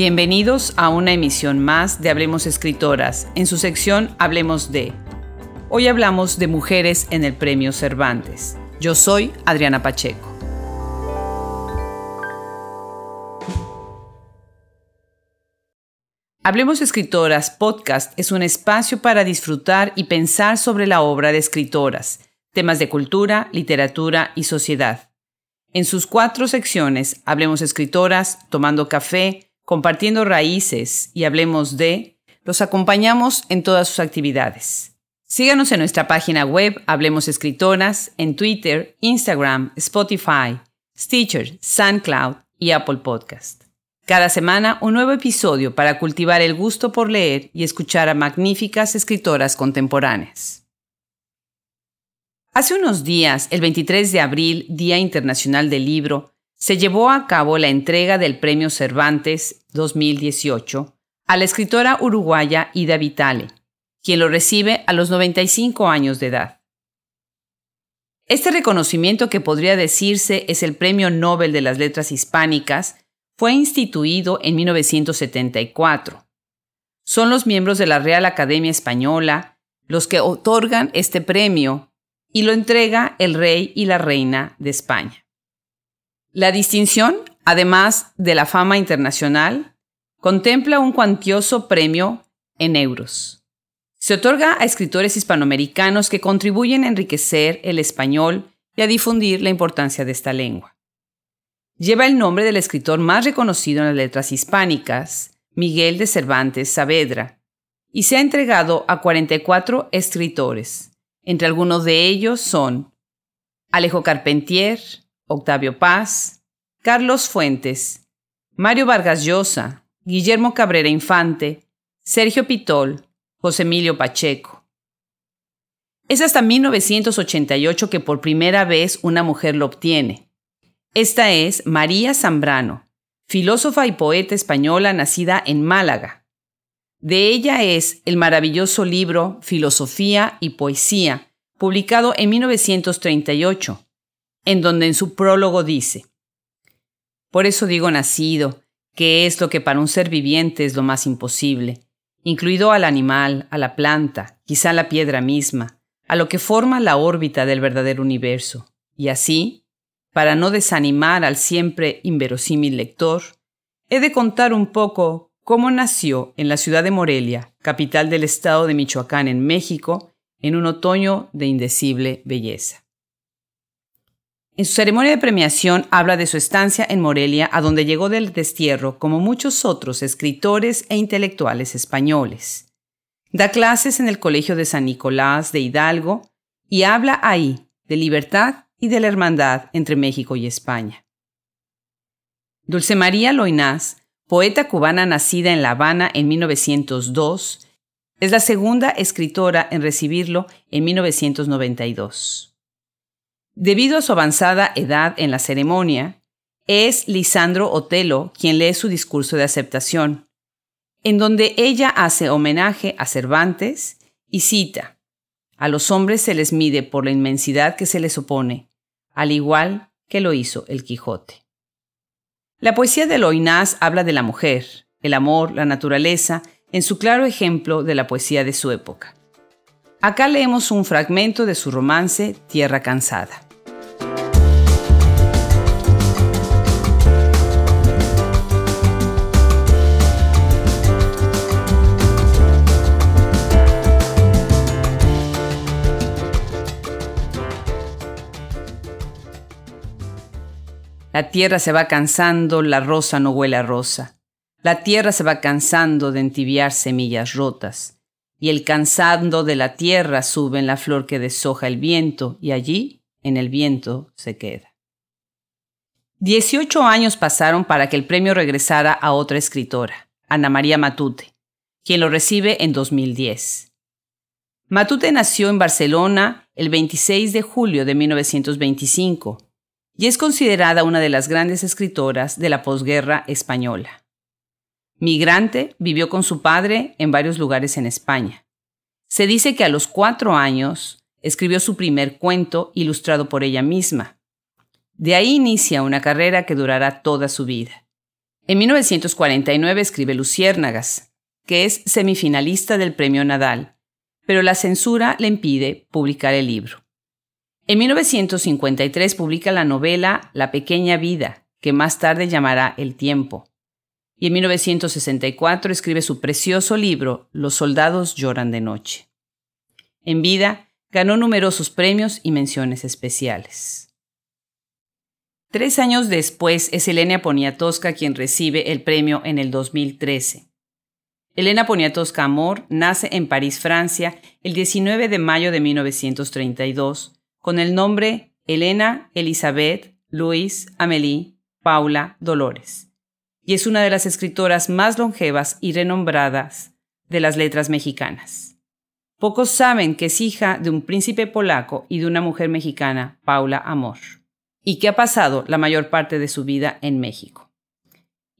Bienvenidos a una emisión más de Hablemos Escritoras, en su sección Hablemos de. Hoy hablamos de mujeres en el Premio Cervantes. Yo soy Adriana Pacheco. Hablemos Escritoras Podcast es un espacio para disfrutar y pensar sobre la obra de escritoras, temas de cultura, literatura y sociedad. En sus cuatro secciones, Hablemos Escritoras, Tomando Café, compartiendo raíces y hablemos de, los acompañamos en todas sus actividades. Síganos en nuestra página web Hablemos Escritoras, en Twitter, Instagram, Spotify, Stitcher, SoundCloud y Apple Podcast. Cada semana un nuevo episodio para cultivar el gusto por leer y escuchar a magníficas escritoras contemporáneas. Hace unos días, el 23 de abril, Día Internacional del Libro, se llevó a cabo la entrega del Premio Cervantes 2018 a la escritora uruguaya Ida Vitale, quien lo recibe a los 95 años de edad. Este reconocimiento, que podría decirse es el Premio Nobel de las Letras Hispánicas, fue instituido en 1974. Son los miembros de la Real Academia Española los que otorgan este premio y lo entrega el rey y la reina de España. La distinción, además de la fama internacional, contempla un cuantioso premio en euros. Se otorga a escritores hispanoamericanos que contribuyen a enriquecer el español y a difundir la importancia de esta lengua. Lleva el nombre del escritor más reconocido en las letras hispánicas, Miguel de Cervantes Saavedra, y se ha entregado a 44 escritores. Entre algunos de ellos son Alejo Carpentier, Octavio Paz, Carlos Fuentes, Mario Vargas Llosa, Guillermo Cabrera Infante, Sergio Pitol, José Emilio Pacheco. Es hasta 1988 que por primera vez una mujer lo obtiene. Esta es María Zambrano, filósofa y poeta española nacida en Málaga. De ella es el maravilloso libro Filosofía y Poesía, publicado en 1938 en donde en su prólogo dice, Por eso digo nacido, que es lo que para un ser viviente es lo más imposible, incluido al animal, a la planta, quizá la piedra misma, a lo que forma la órbita del verdadero universo. Y así, para no desanimar al siempre inverosímil lector, he de contar un poco cómo nació en la ciudad de Morelia, capital del estado de Michoacán en México, en un otoño de indecible belleza. En su ceremonia de premiación habla de su estancia en Morelia, a donde llegó del destierro, como muchos otros escritores e intelectuales españoles. Da clases en el Colegio de San Nicolás de Hidalgo y habla ahí de libertad y de la hermandad entre México y España. Dulce María Loinás, poeta cubana nacida en La Habana en 1902, es la segunda escritora en recibirlo en 1992. Debido a su avanzada edad en la ceremonia, es Lisandro Otelo quien lee su discurso de aceptación, en donde ella hace homenaje a Cervantes y cita, a los hombres se les mide por la inmensidad que se les opone, al igual que lo hizo el Quijote. La poesía de Loinás habla de la mujer, el amor, la naturaleza, en su claro ejemplo de la poesía de su época. Acá leemos un fragmento de su romance Tierra Cansada. La tierra se va cansando, la rosa no huele a rosa. La tierra se va cansando de entibiar semillas rotas. Y el cansando de la tierra sube en la flor que deshoja el viento, y allí, en el viento, se queda. Dieciocho años pasaron para que el premio regresara a otra escritora, Ana María Matute, quien lo recibe en 2010. Matute nació en Barcelona el 26 de julio de 1925 y es considerada una de las grandes escritoras de la posguerra española. Migrante, vivió con su padre en varios lugares en España. Se dice que a los cuatro años escribió su primer cuento ilustrado por ella misma. De ahí inicia una carrera que durará toda su vida. En 1949 escribe Luciérnagas, que es semifinalista del Premio Nadal, pero la censura le impide publicar el libro. En 1953 publica la novela La pequeña vida, que más tarde llamará El tiempo. Y en 1964 escribe su precioso libro Los soldados lloran de noche. En vida, ganó numerosos premios y menciones especiales. Tres años después es Elena Poniatowska quien recibe el premio en el 2013. Elena Poniatowska Amor nace en París, Francia, el 19 de mayo de 1932, con el nombre Elena Elizabeth Louise Amélie Paula Dolores, y es una de las escritoras más longevas y renombradas de las letras mexicanas. Pocos saben que es hija de un príncipe polaco y de una mujer mexicana, Paula Amor, y que ha pasado la mayor parte de su vida en México.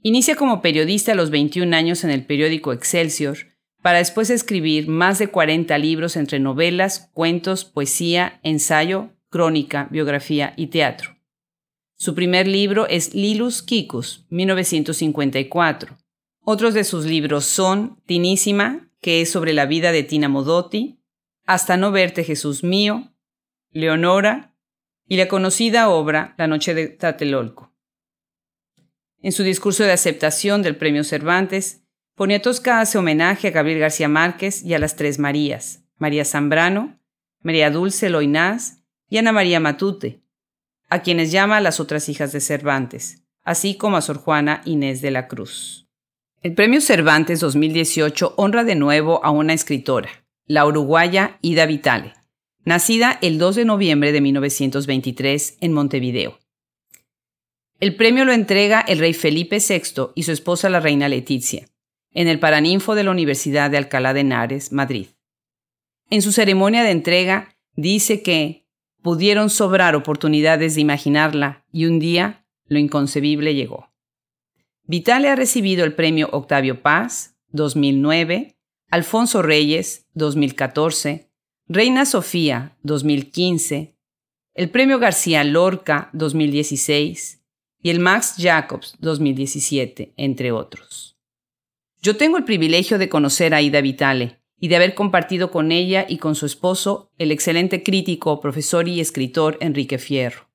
Inicia como periodista a los 21 años en el periódico Excelsior, para después escribir más de 40 libros entre novelas, cuentos, poesía, ensayo, crónica, biografía y teatro. Su primer libro es Lilus Kikus, 1954. Otros de sus libros son Tinísima, que es sobre la vida de Tina Modotti, Hasta no verte Jesús mío, Leonora y la conocida obra La noche de Tlatelolco. En su discurso de aceptación del Premio Cervantes, Poniatowska hace homenaje a Gabriel García Márquez y a las tres Marías, María Zambrano, María Dulce Loinás y Ana María Matute, a quienes llama las otras hijas de Cervantes, así como a Sor Juana Inés de la Cruz. El Premio Cervantes 2018 honra de nuevo a una escritora, la uruguaya Ida Vitale, nacida el 2 de noviembre de 1923 en Montevideo. El premio lo entrega el rey Felipe VI y su esposa la reina Leticia, en el Paraninfo de la Universidad de Alcalá de Henares, Madrid. En su ceremonia de entrega dice que pudieron sobrar oportunidades de imaginarla y un día lo inconcebible llegó. Vitale ha recibido el premio Octavio Paz 2009, Alfonso Reyes 2014, Reina Sofía 2015, el premio García Lorca 2016 y el Max Jacobs 2017, entre otros. Yo tengo el privilegio de conocer a Ida Vitale y de haber compartido con ella y con su esposo, el excelente crítico, profesor y escritor Enrique Fierro.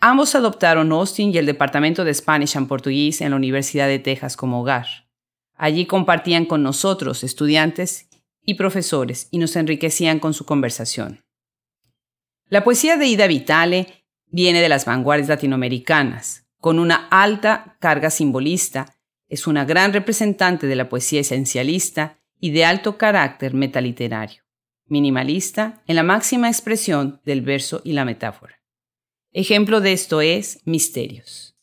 Ambos adoptaron Austin y el Departamento de Spanish and Portuguese en la Universidad de Texas como hogar. Allí compartían con nosotros, estudiantes y profesores, y nos enriquecían con su conversación. La poesía de Ida Vitale viene de las vanguardias latinoamericanas, con una alta carga simbolista, es una gran representante de la poesía esencialista y de alto carácter metaliterario, minimalista en la máxima expresión del verso y la metáfora. Ejemplo de esto es Misterios.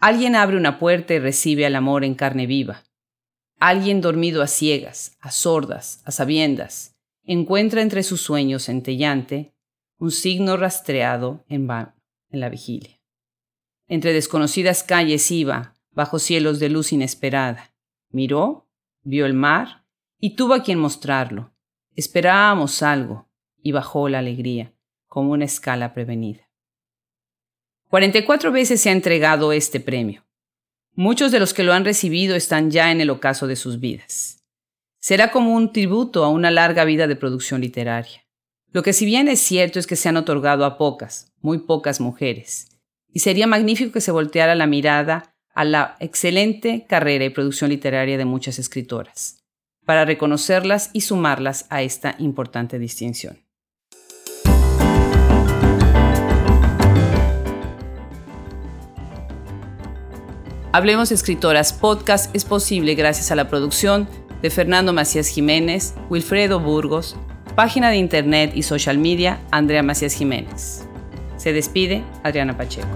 Alguien abre una puerta y recibe al amor en carne viva. Alguien dormido a ciegas, a sordas, a sabiendas, encuentra entre sus sueños centellante un signo rastreado en, en la vigilia. Entre desconocidas calles iba, bajo cielos de luz inesperada. Miró, vio el mar y tuvo a quien mostrarlo. Esperábamos algo y bajó la alegría, como una escala prevenida. 44 veces se ha entregado este premio. Muchos de los que lo han recibido están ya en el ocaso de sus vidas. Será como un tributo a una larga vida de producción literaria. Lo que si bien es cierto es que se han otorgado a pocas, muy pocas mujeres, y sería magnífico que se volteara la mirada a la excelente carrera y producción literaria de muchas escritoras, para reconocerlas y sumarlas a esta importante distinción. Hablemos Escritoras Podcast es posible gracias a la producción de Fernando Macías Jiménez, Wilfredo Burgos, Página de internet y social media, Andrea Macías Jiménez. Se despide Adriana Pacheco.